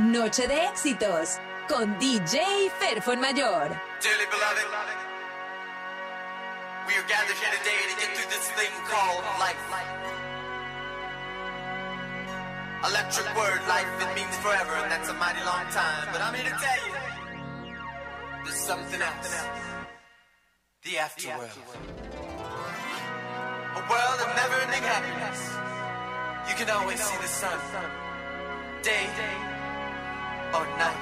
Noche de éxitos con DJ Ferfon Mayor. Dearly beloved, we are gathered here today to get through this thing called life. Electric word, life, it means forever, and that's a mighty long time. But I'm here to tell you, there's something else. The afterworld. A world of never-ending happiness. You can always see the sun, day or night.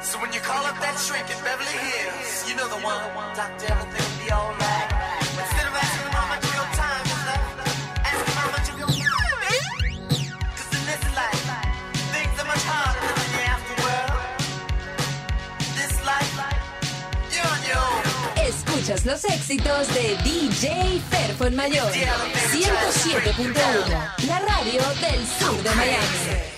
So when you call up that shrink in Beverly Hills, you know the one. Doctor, everything will be alright. Instead of asking how much of your time is left, ask him how much of your time is. Cause in this life, things are much harder than in the afterworld. This life, you're on your own. Escuchas los éxitos de DJ Ferfon Mayor. 107.1, la radio del sur de Miami.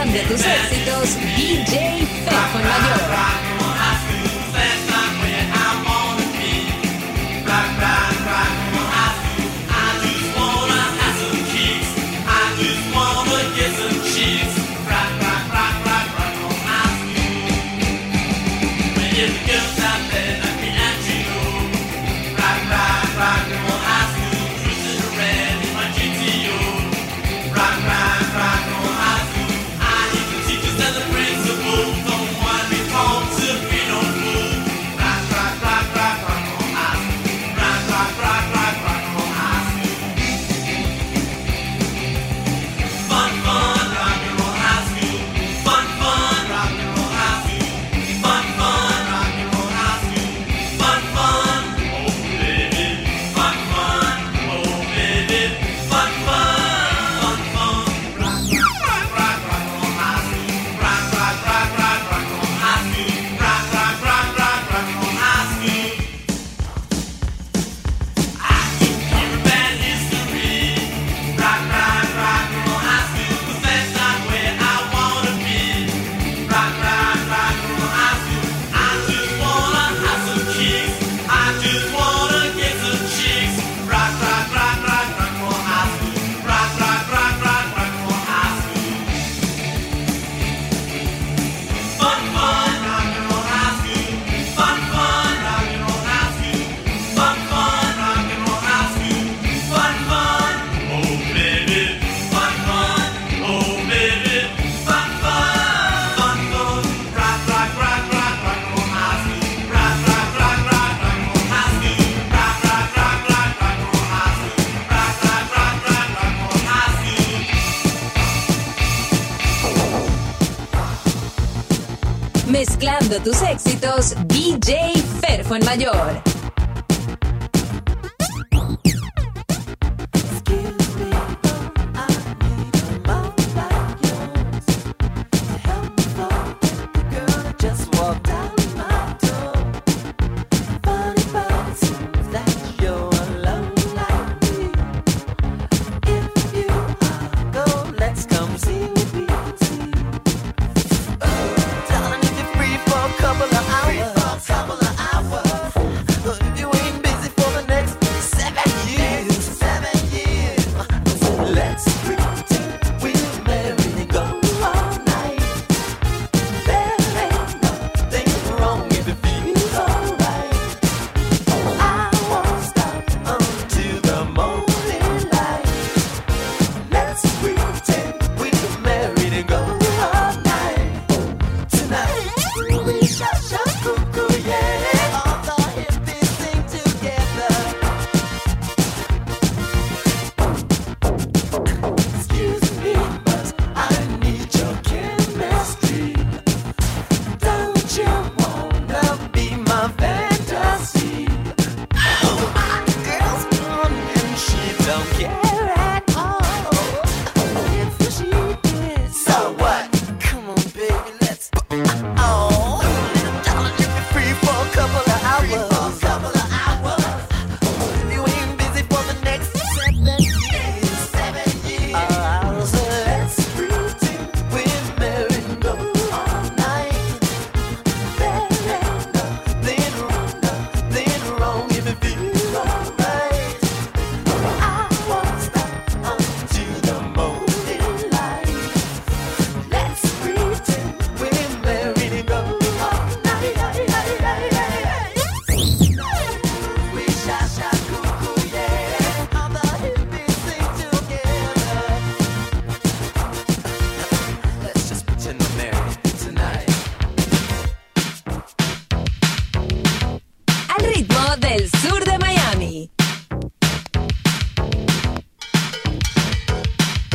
grande a tus éxitos, DJ tus éxitos, DJ Ferfo en Mayor.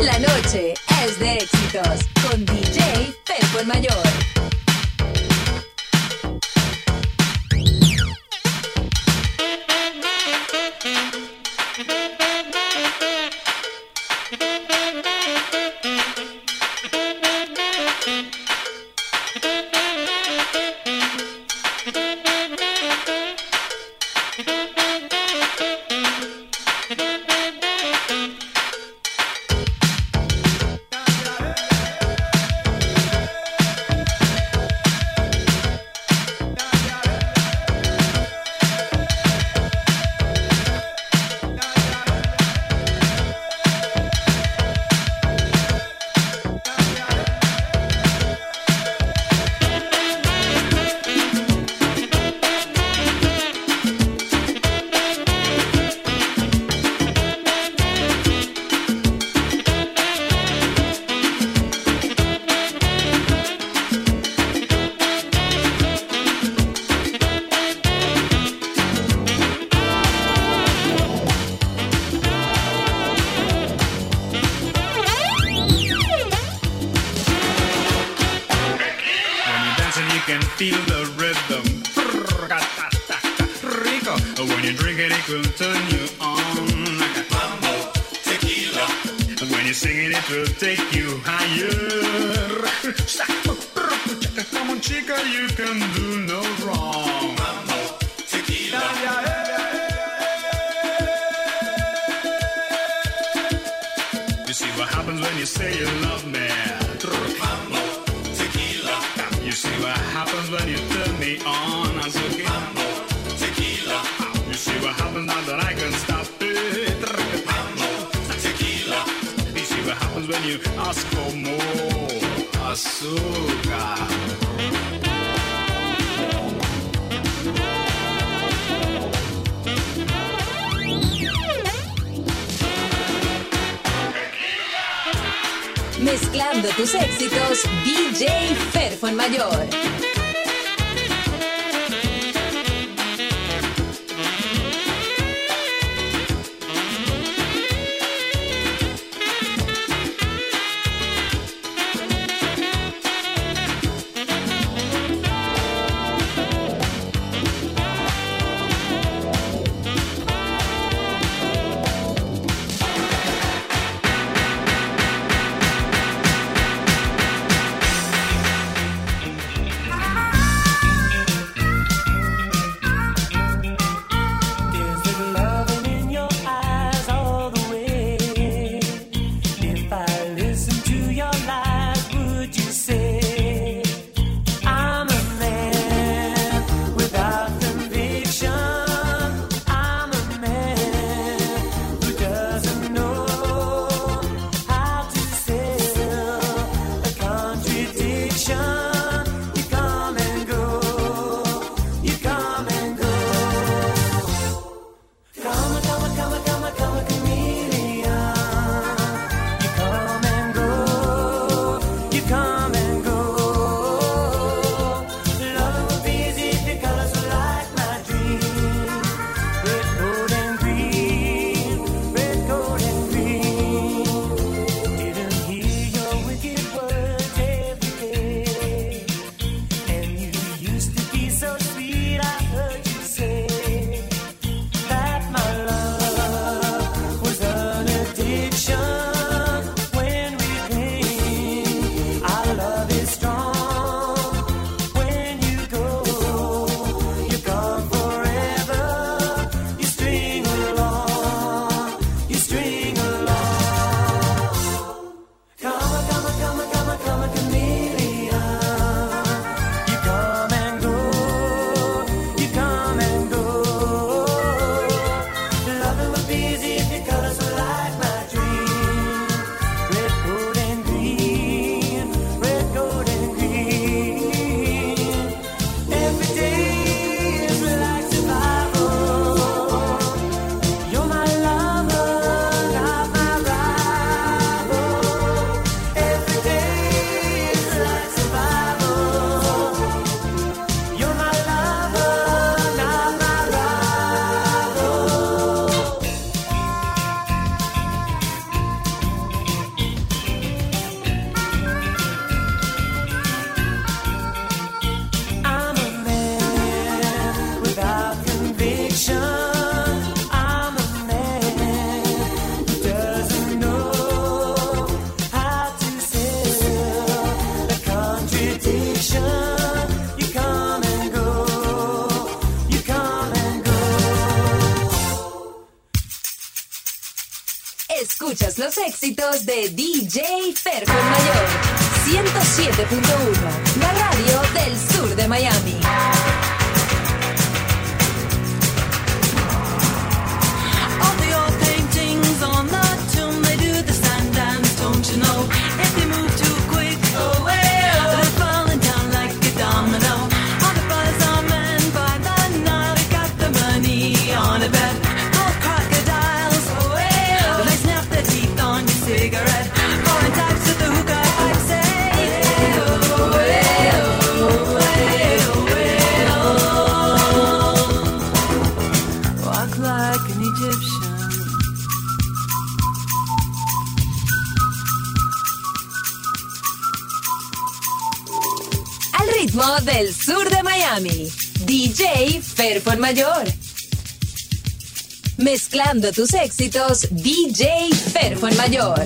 La noche es de éxitos con DJ Pepo el Mayor. de DJ Ferco Mayor 107.1. DJ Ferfon Mayor. Mezclando tus éxitos, DJ Ferfon Mayor.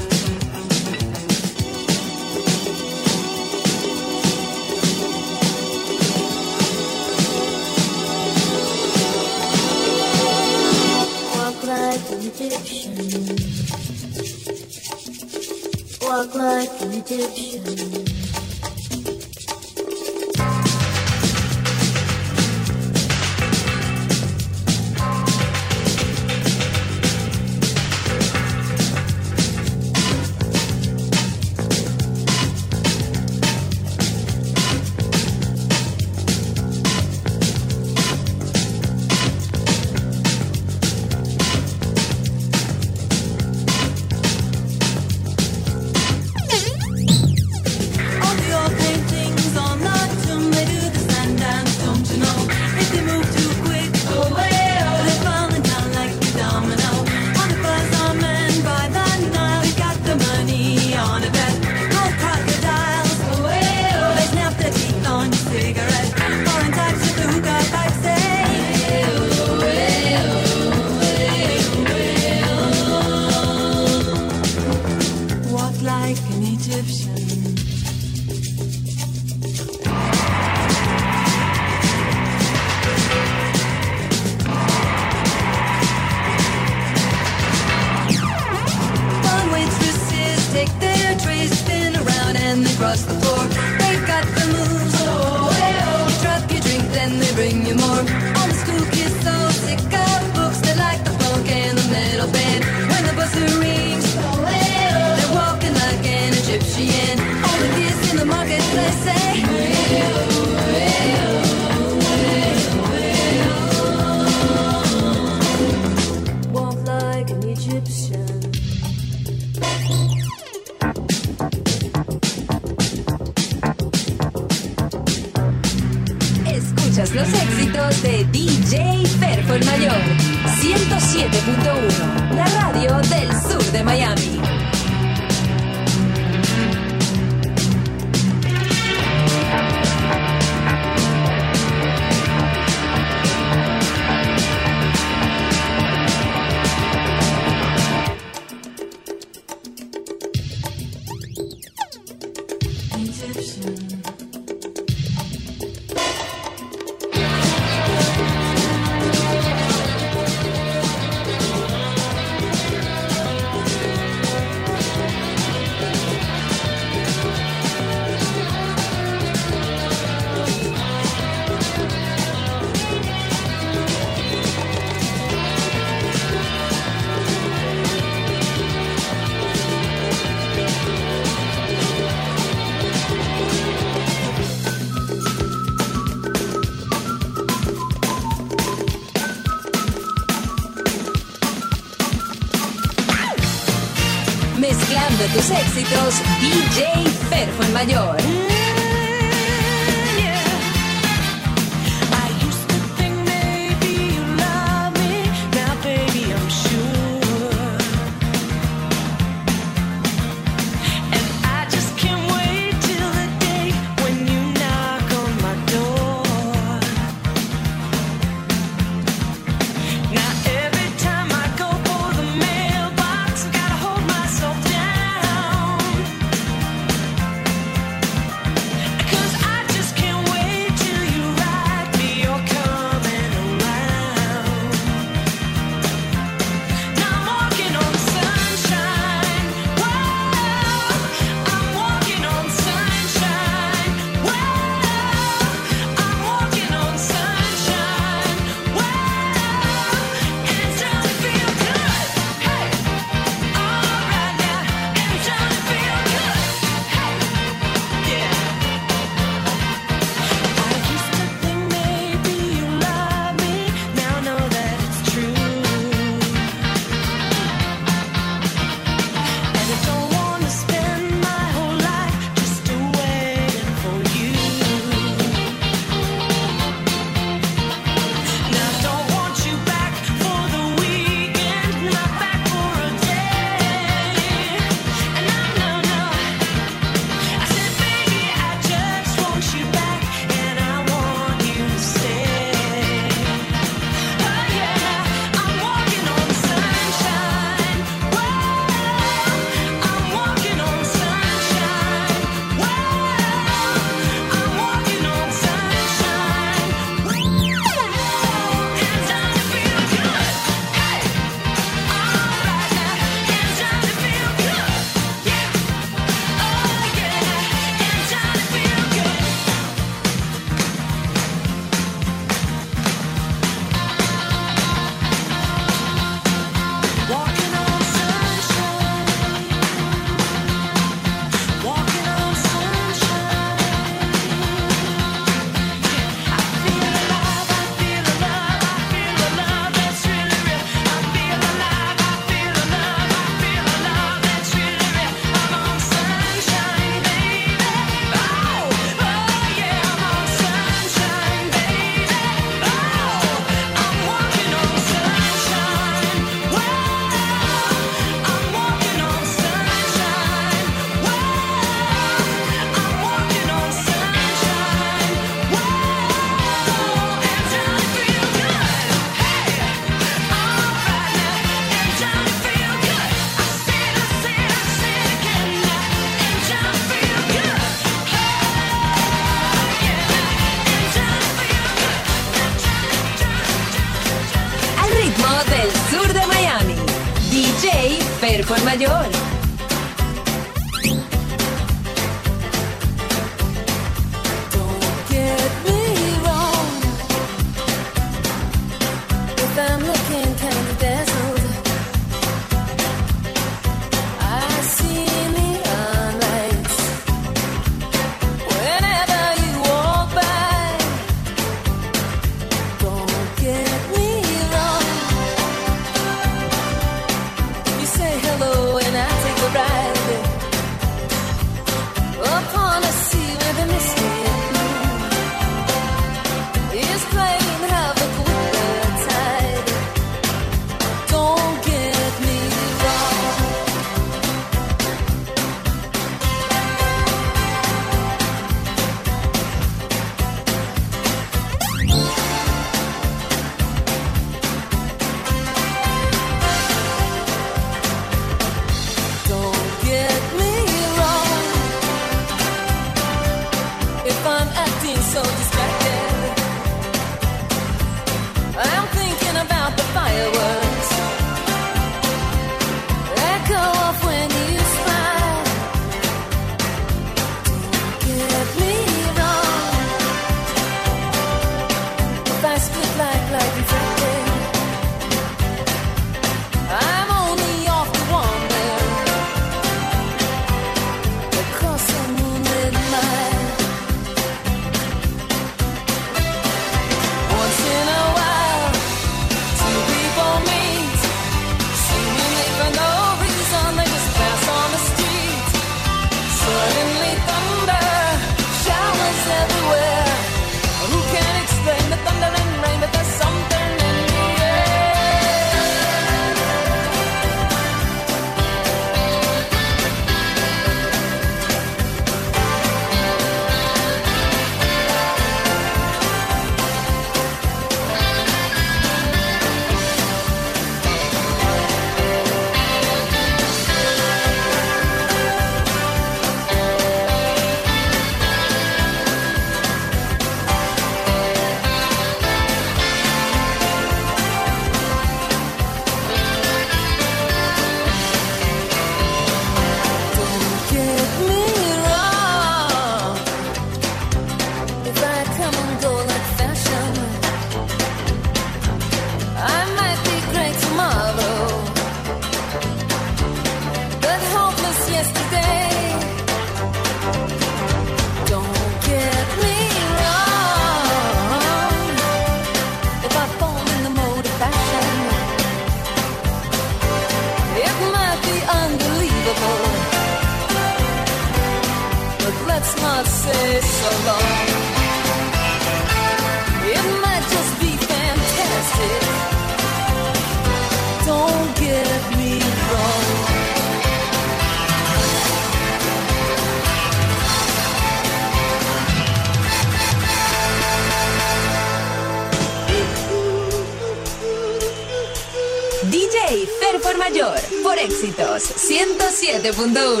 107.1.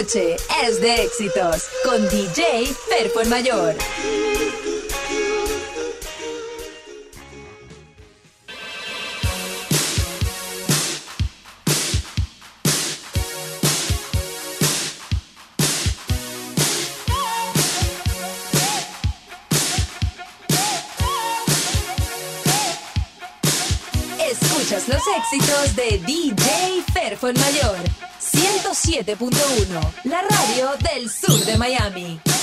noche es de éxitos con DJ Perfo el Mayor. Escuchas los éxitos de DJ Perfo el Mayor. 107.1, la radio del sur de Miami.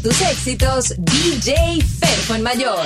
Tus éxitos, DJ Perfo el Mayor.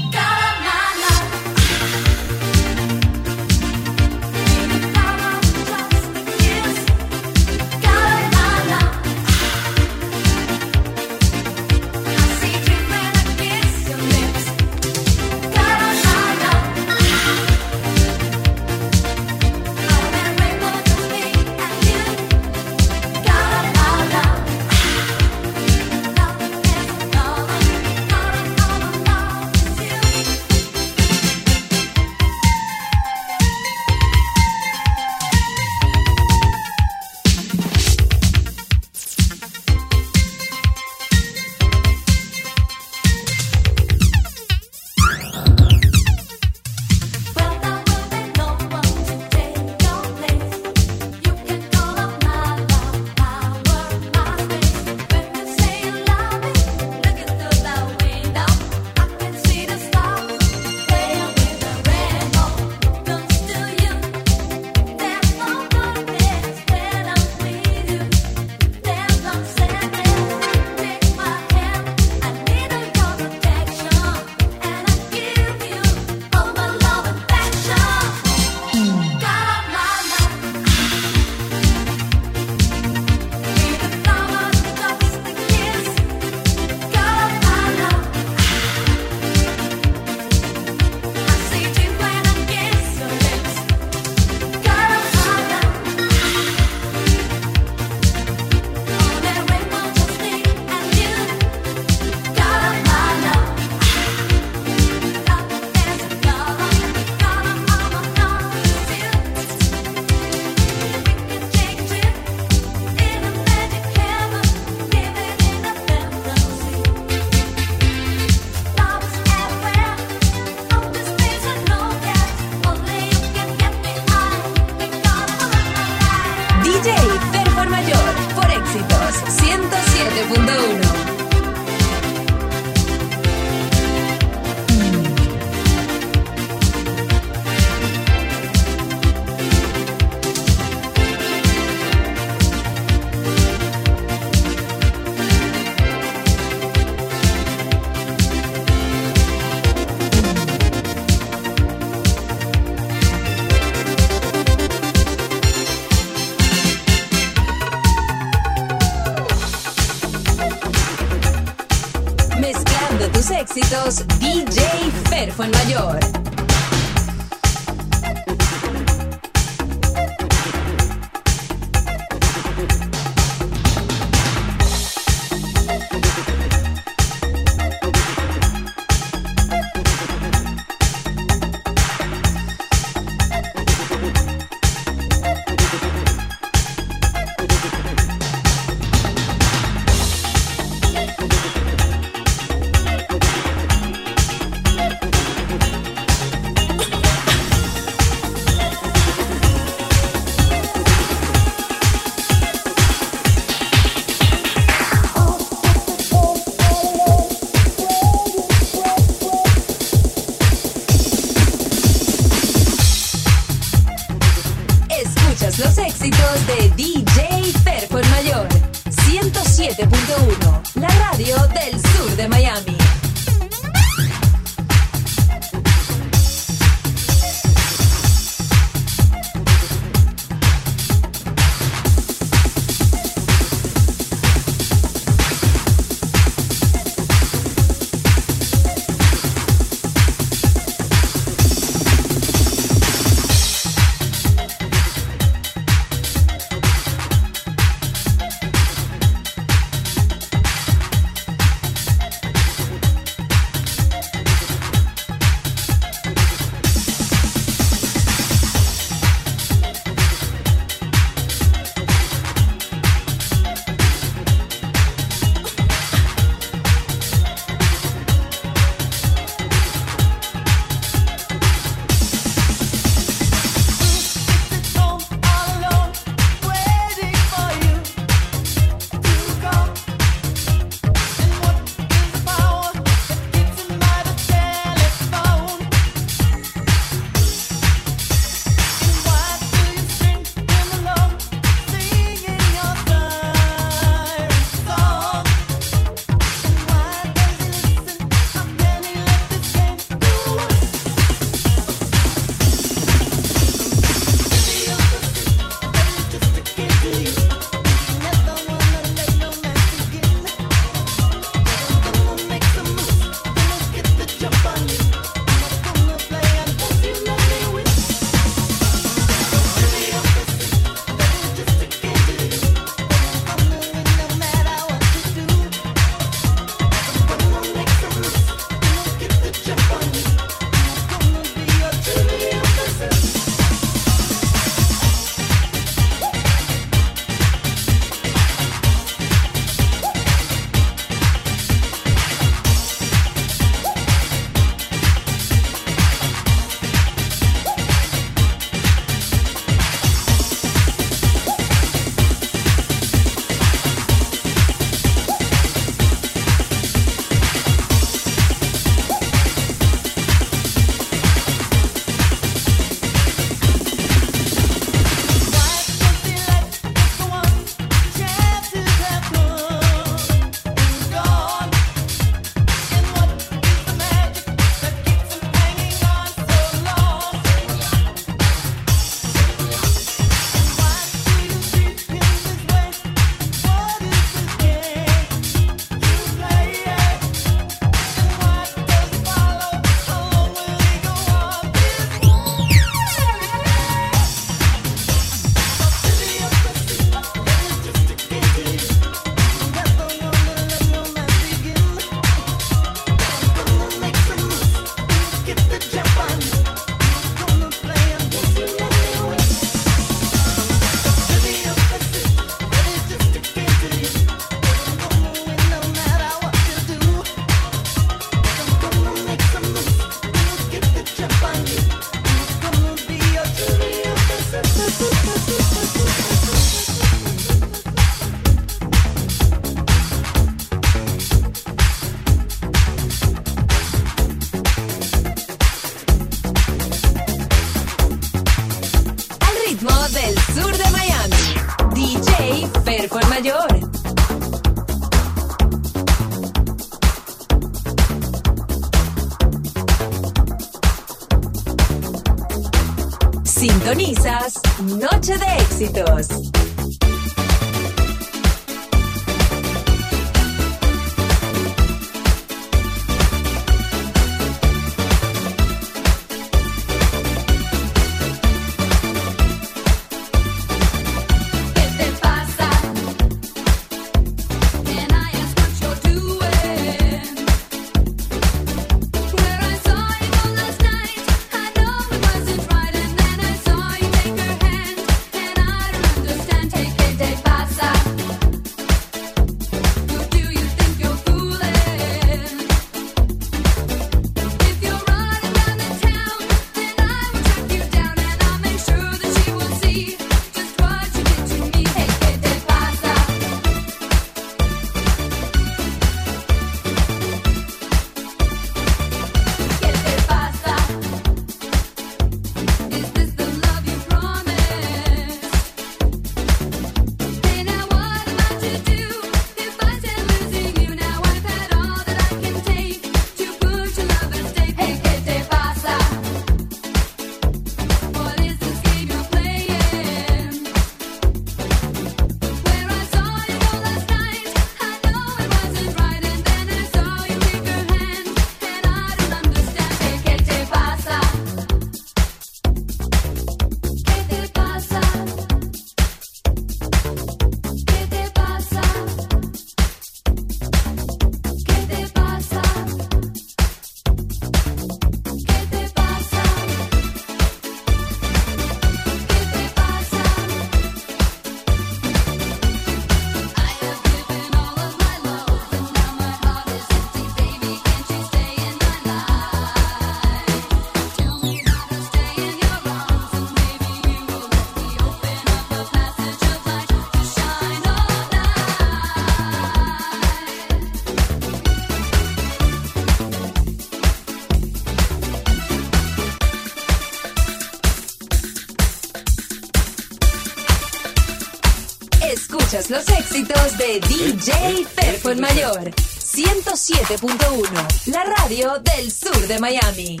Escuchas los éxitos de DJ eh, eh, Fefo eh, Mayor. 107.1, la radio del sur de Miami.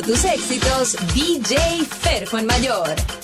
tus éxitos, DJ Fer Mayor.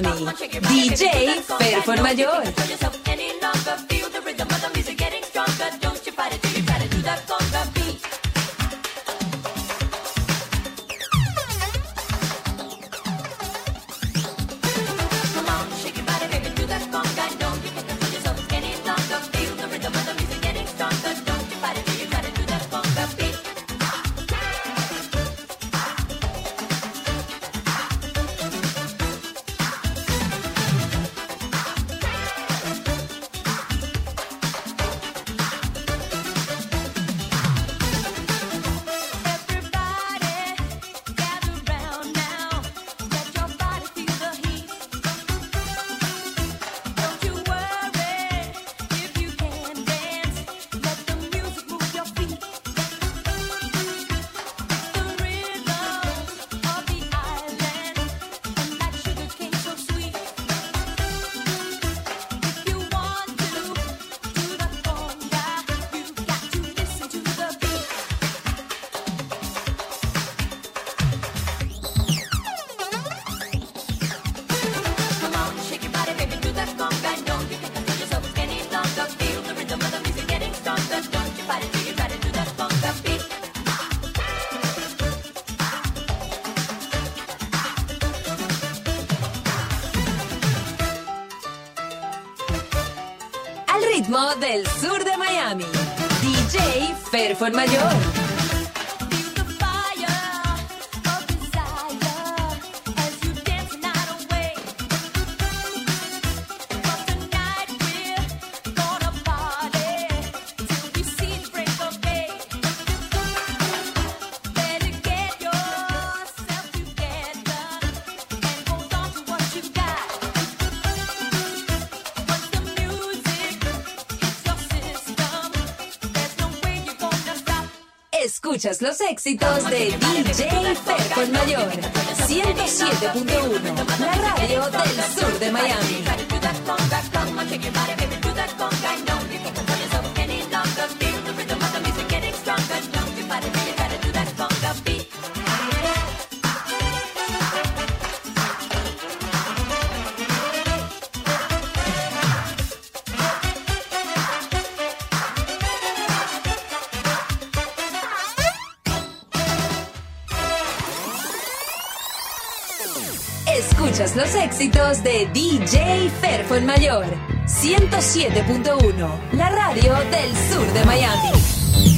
Miami. DJ Perfor Mayor. fuerza mayor. los éxitos de DJ Pepo Mayor. 107.1, la radio del sur de Miami. éxitos de DJ Ferfo el Mayor. 107.1, la radio del sur de Miami.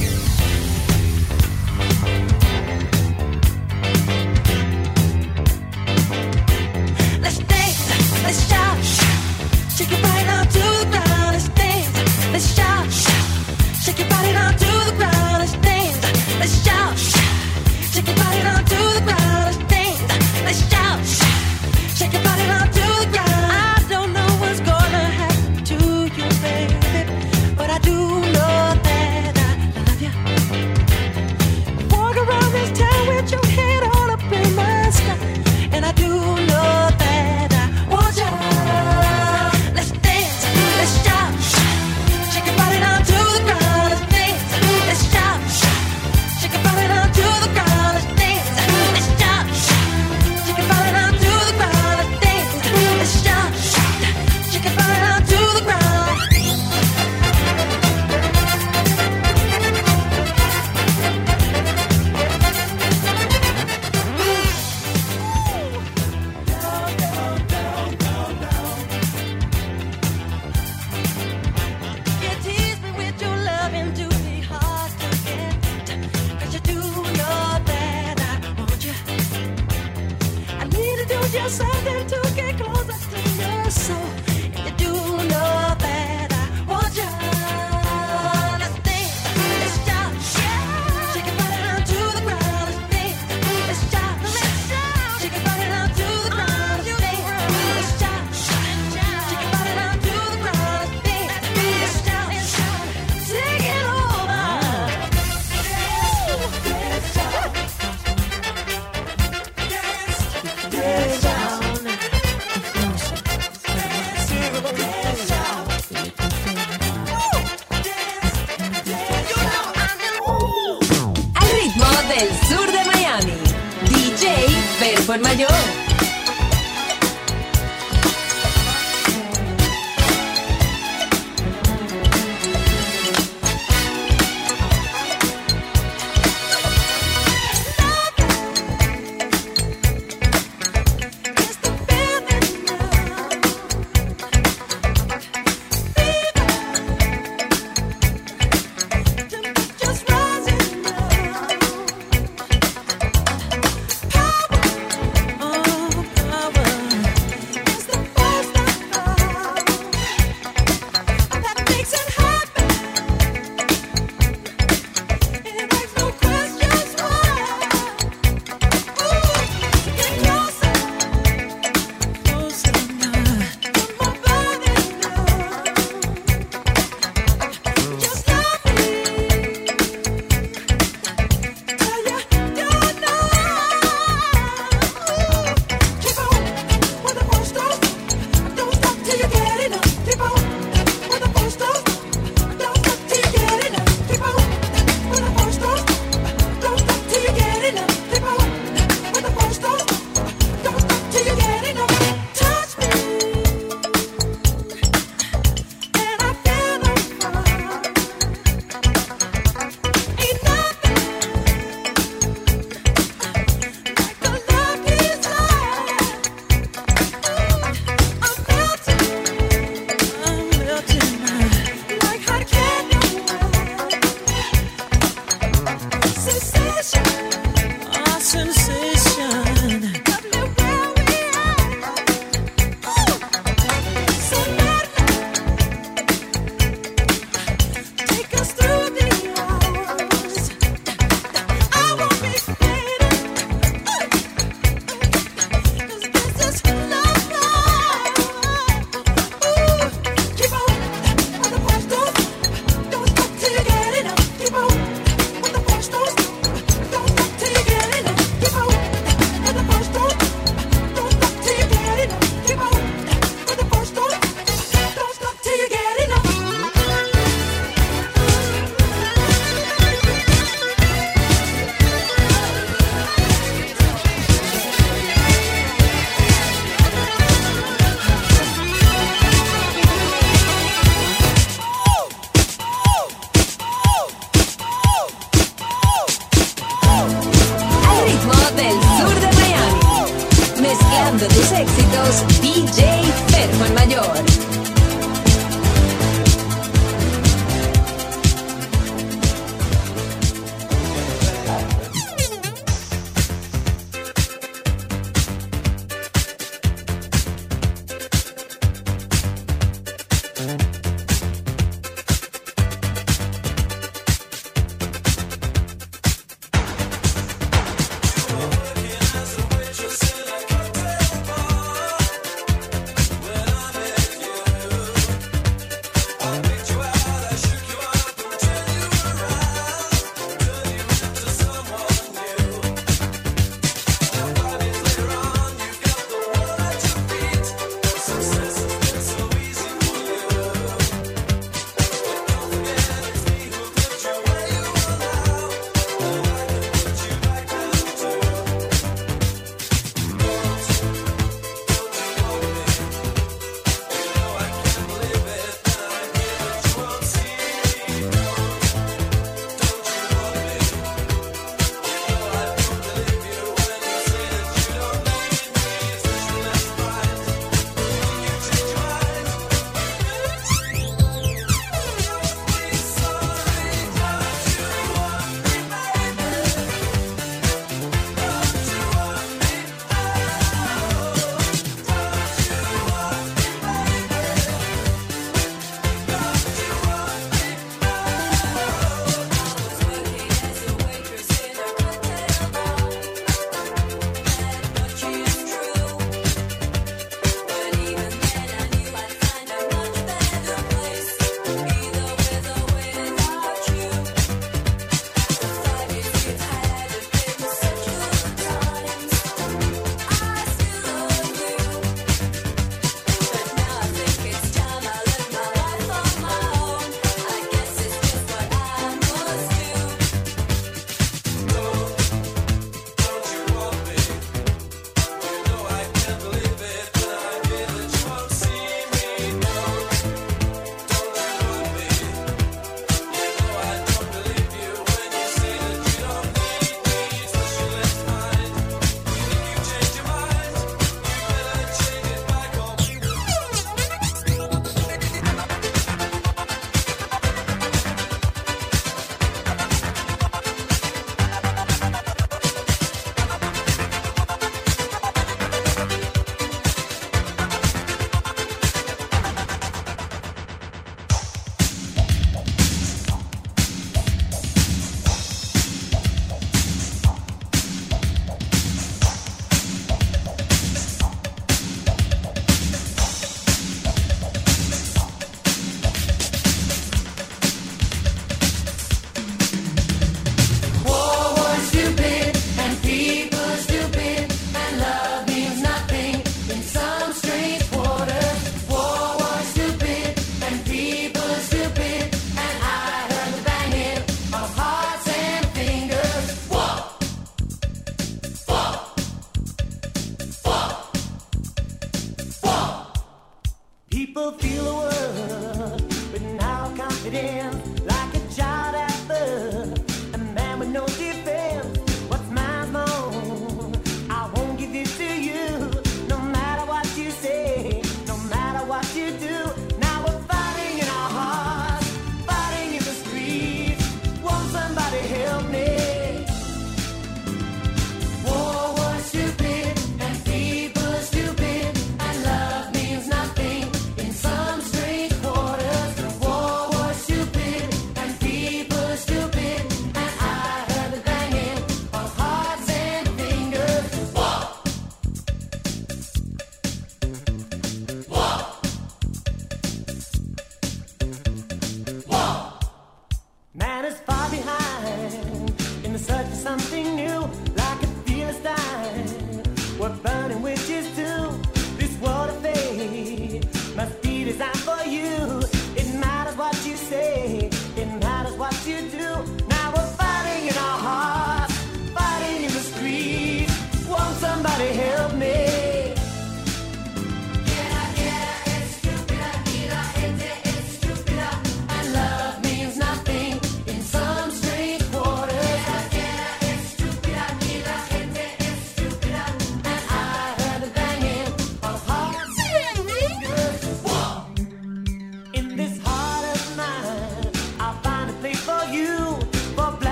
mayor.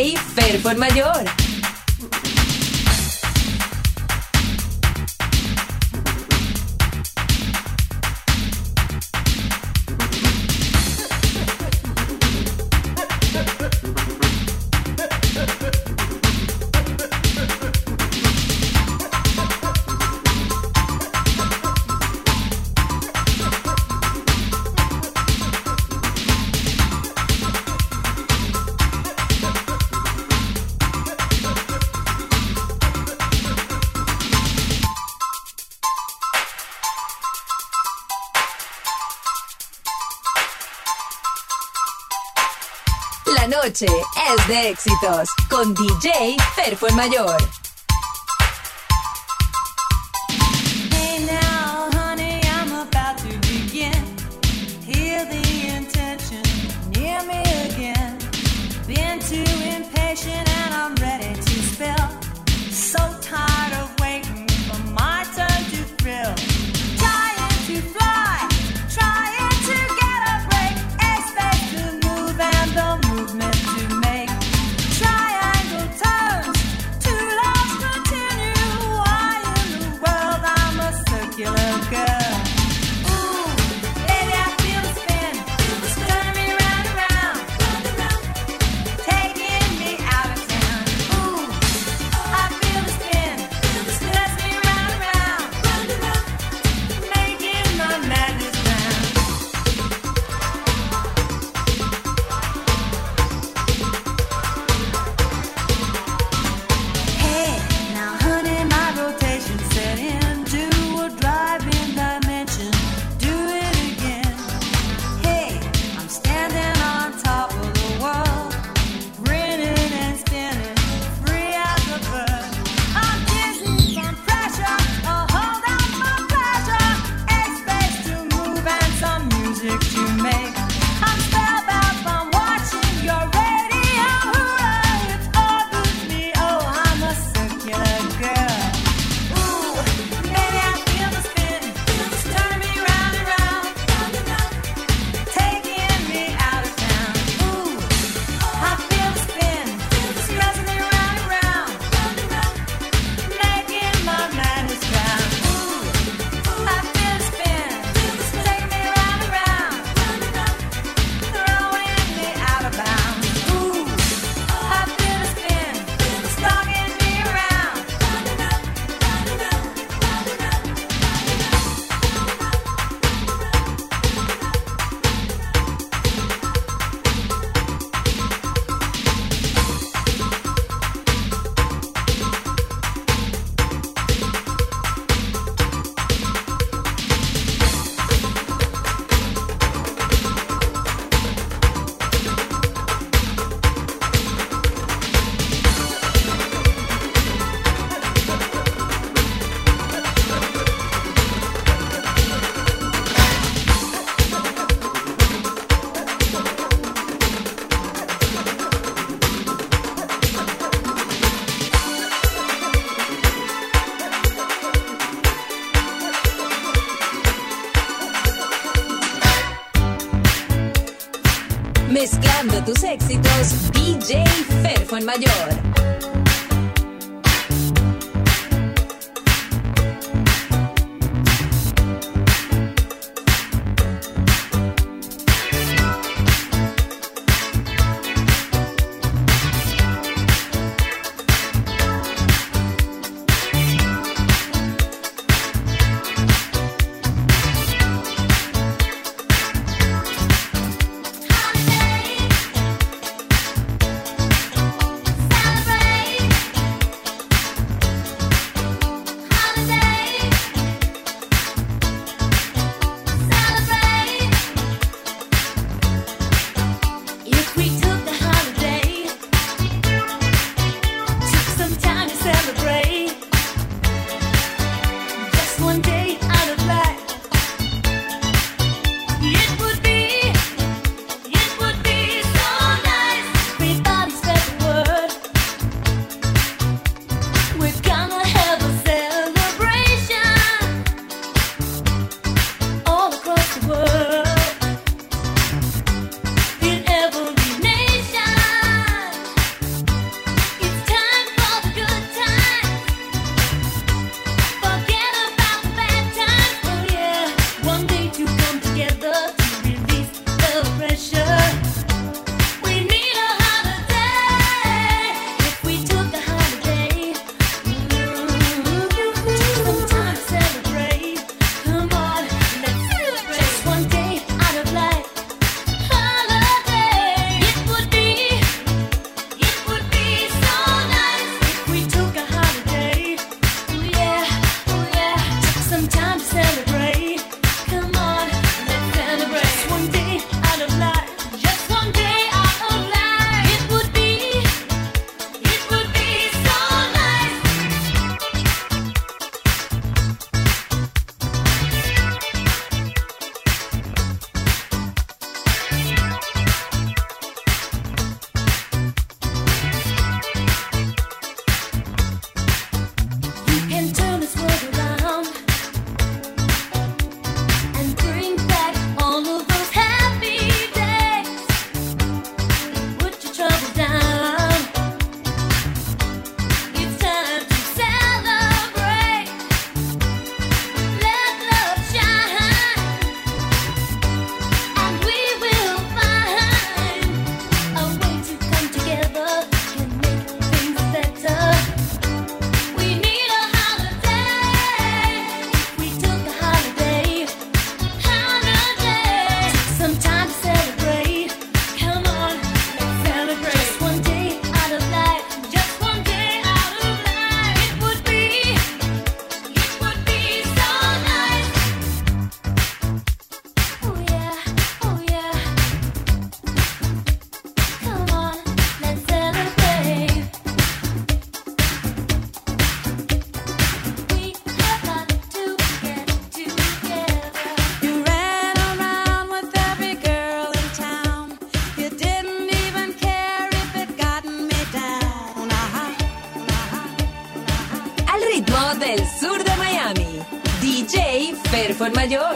ahí, Fer por mayor. noche es de éxitos con DJ Perfo el Mayor. DJ Ferfo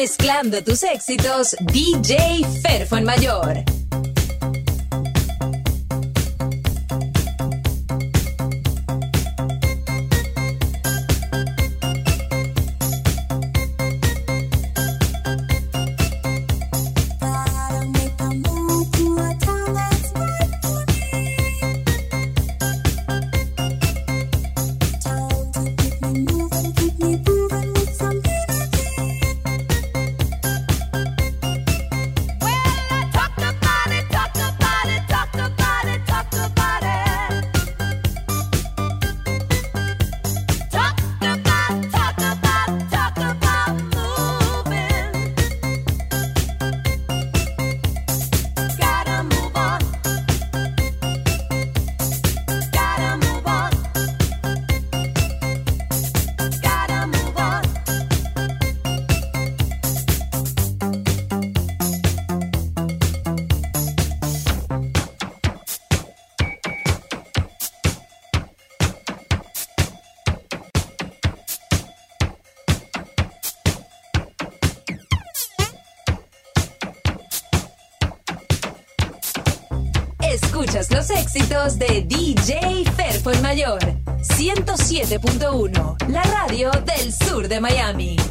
Mezclando tus éxitos, DJ Ferfan Mayor. de DJ Ferfo Mayor. 107.1, la radio del sur de Miami.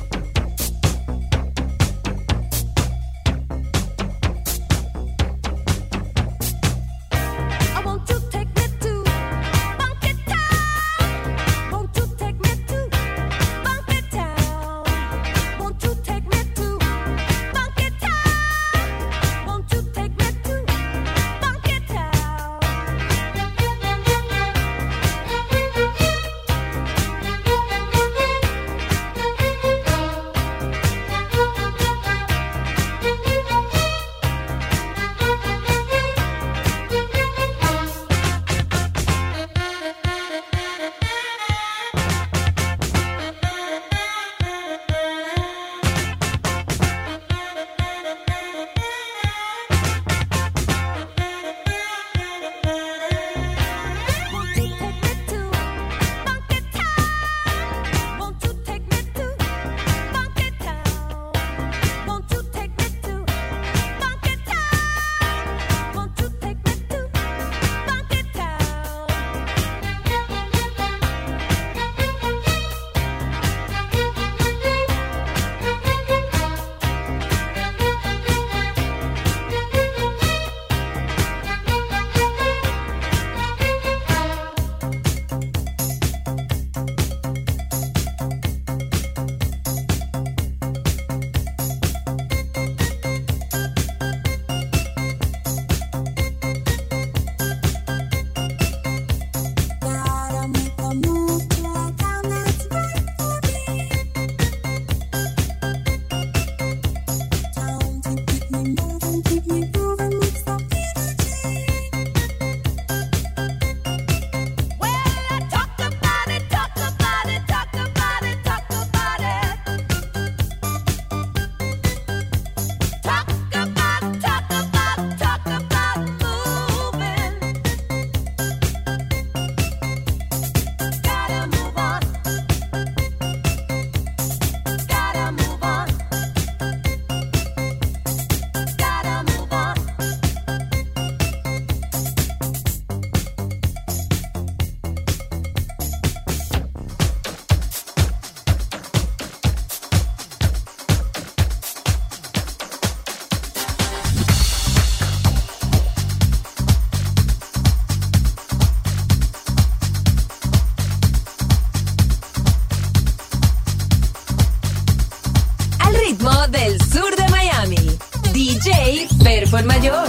mayor.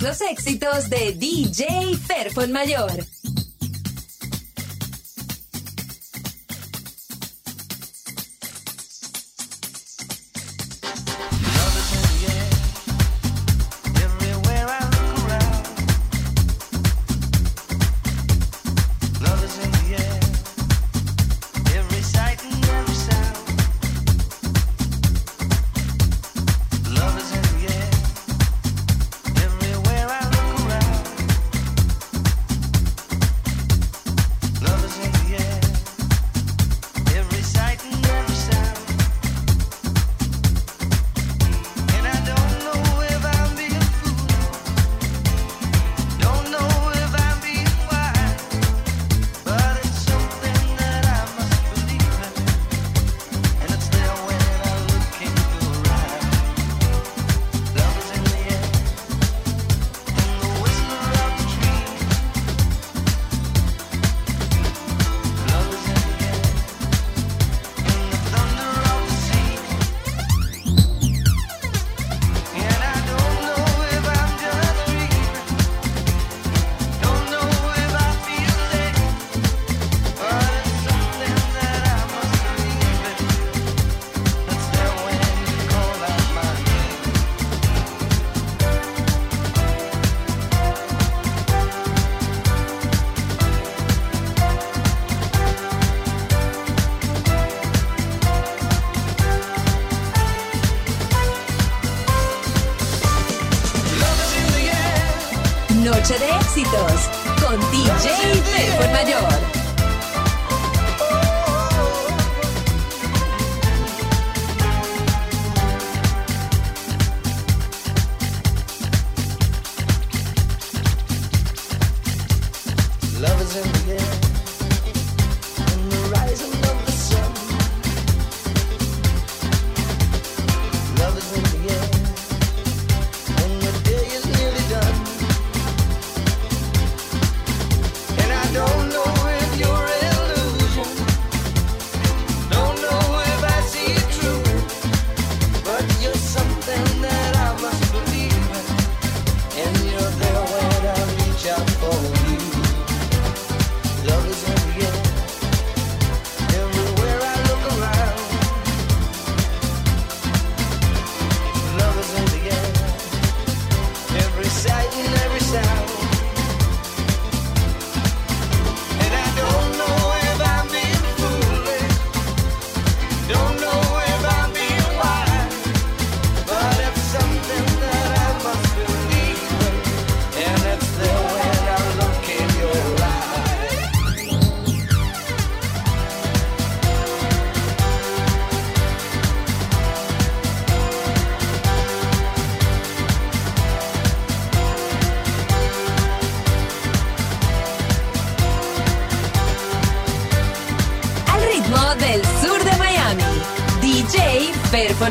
los éxitos de DJ Ferfon Mayor.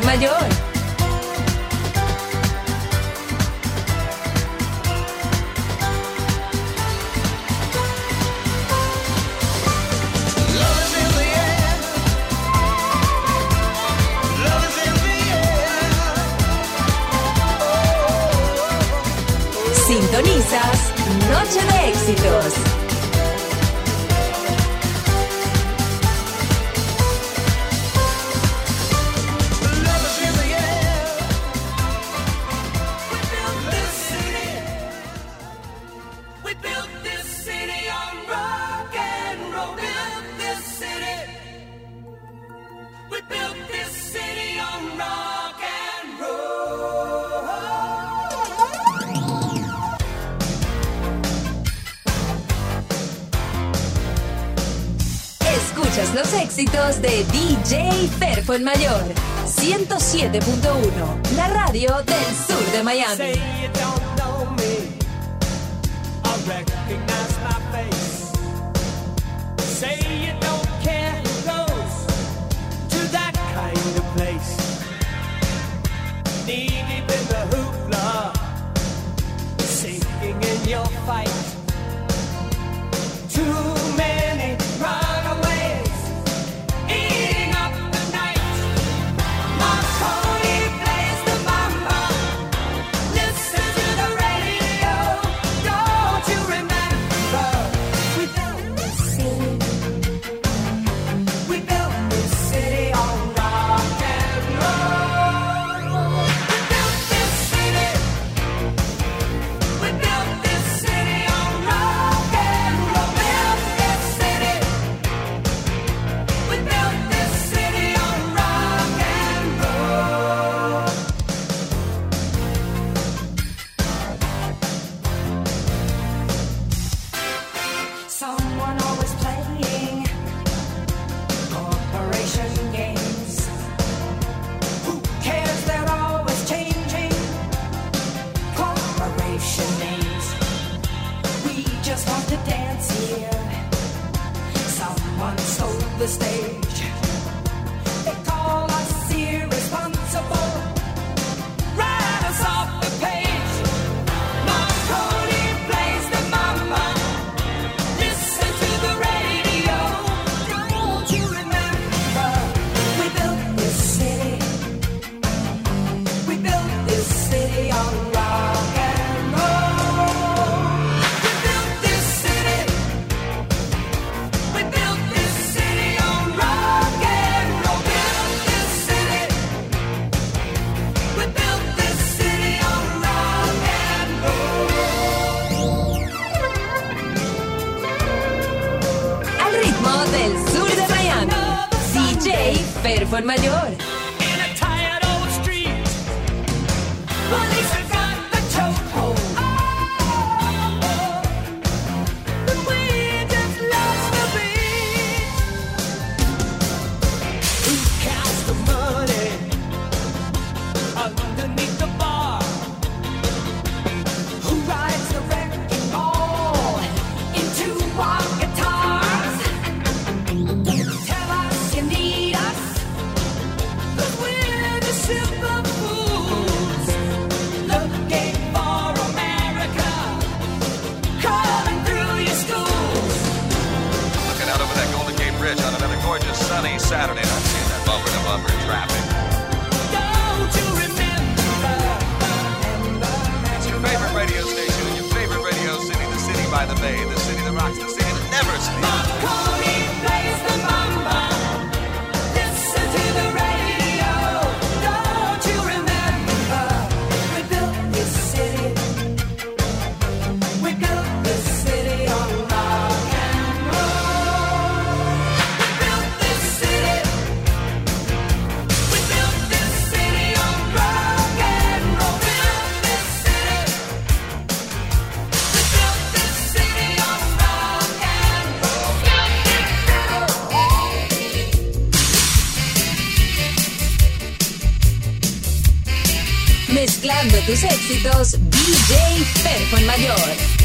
mayor. éxitos de DJ Ferfo el Mayor. 107.1, la radio del sur de Miami. Tus éxitos, DJ Fairphone Mayor.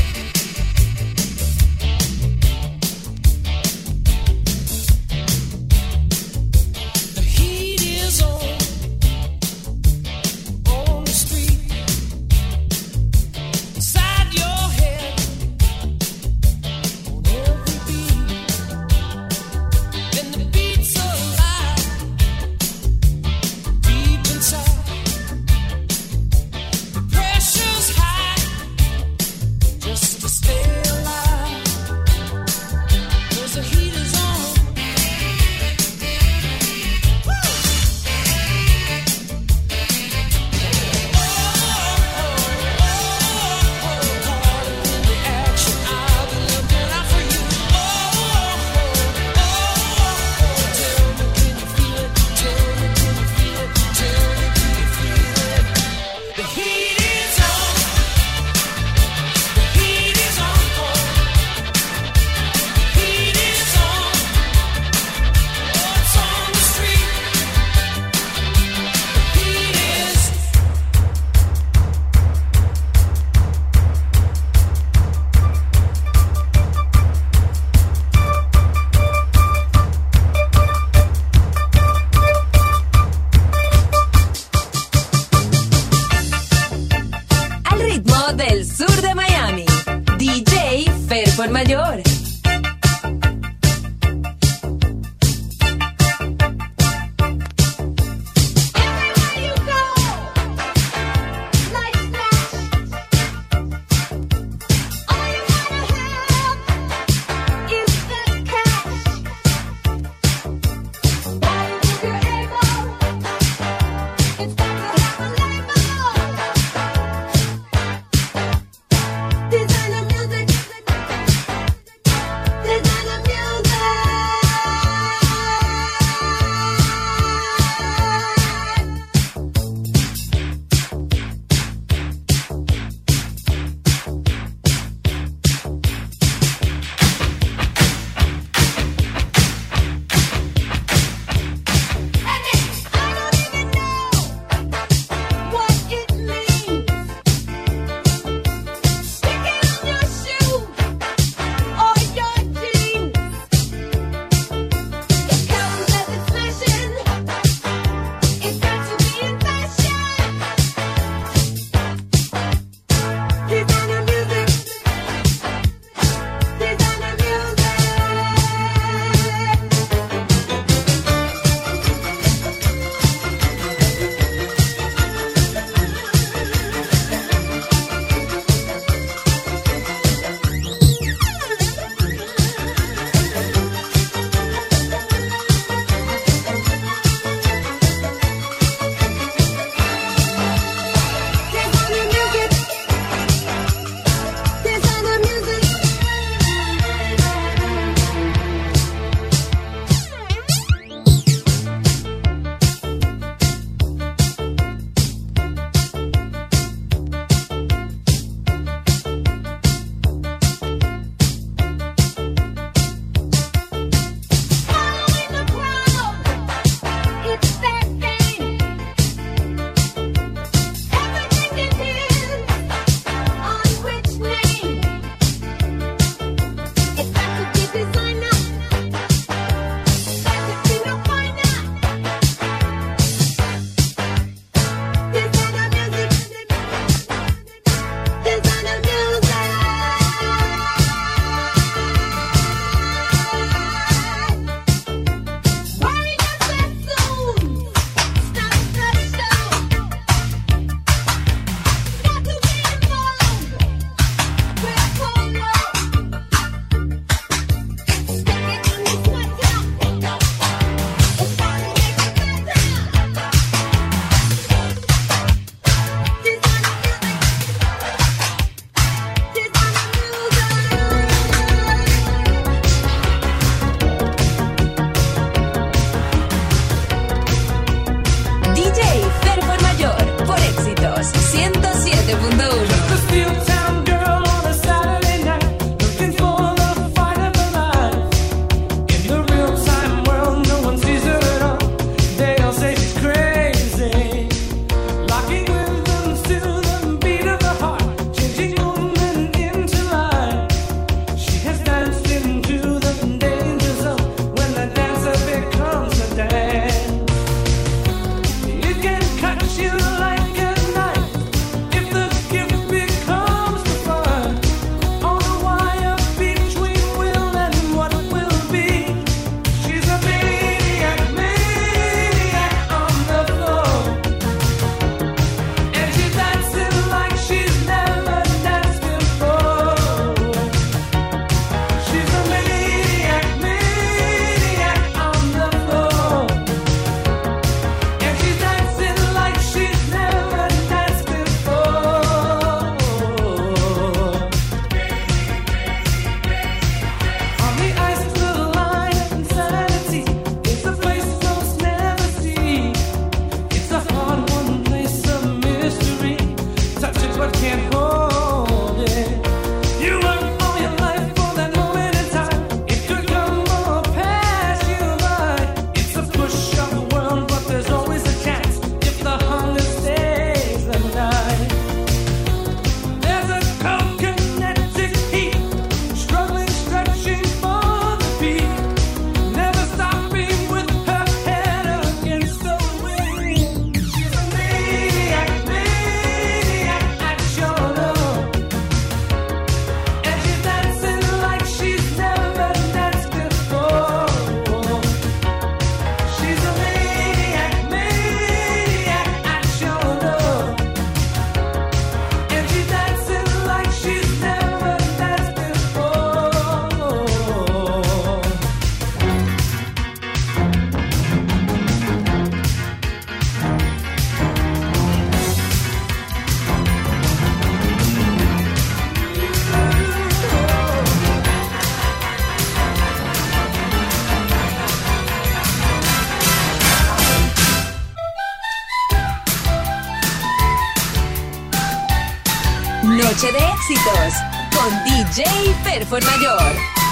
Noche de éxitos con DJ Perfo Mayor.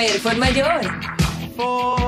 DJ Perfort Mayor.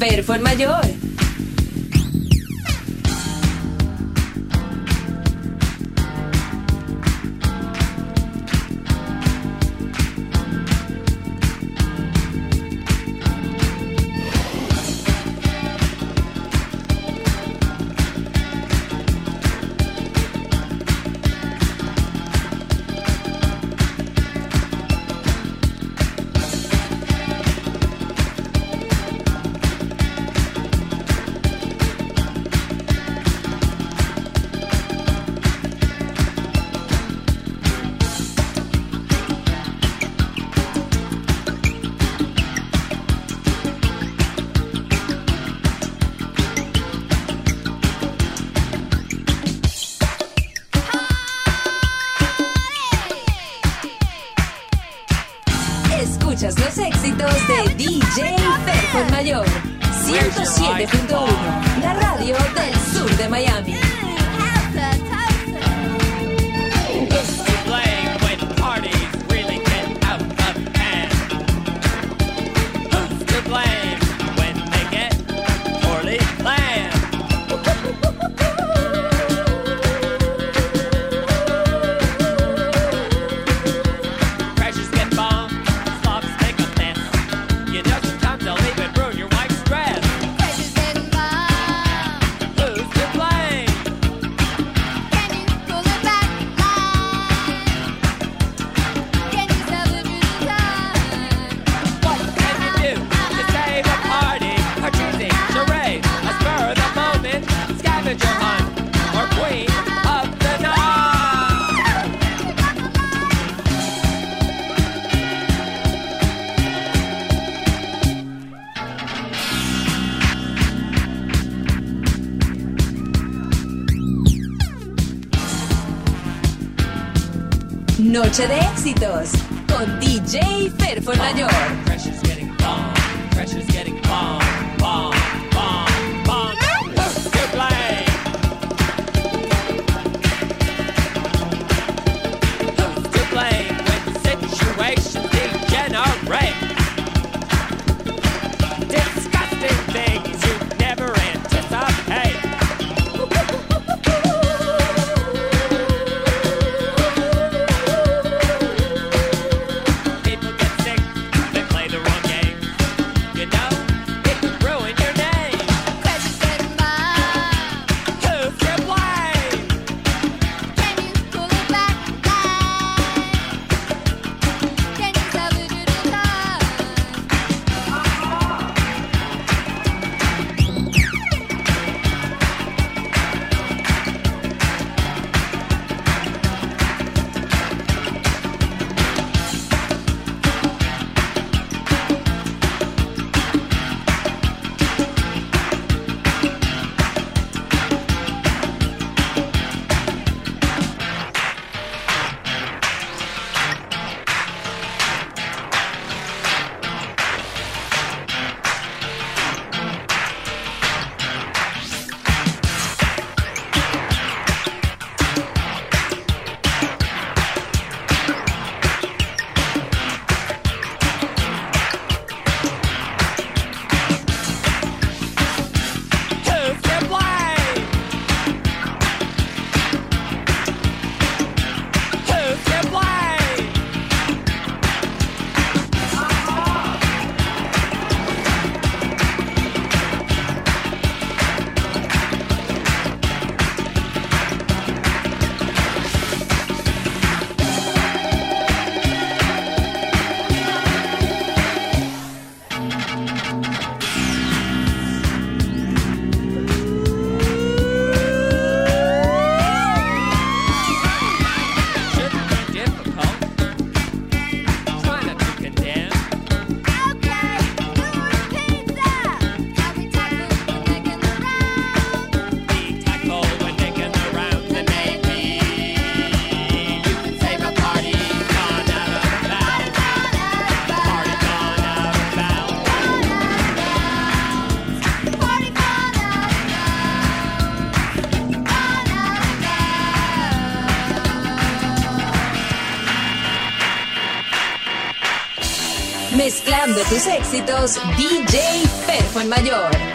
Pero mayor. noche de éxitos con DJ Fer Mayor. Mezclando tus éxitos, DJ Perfo Mayor.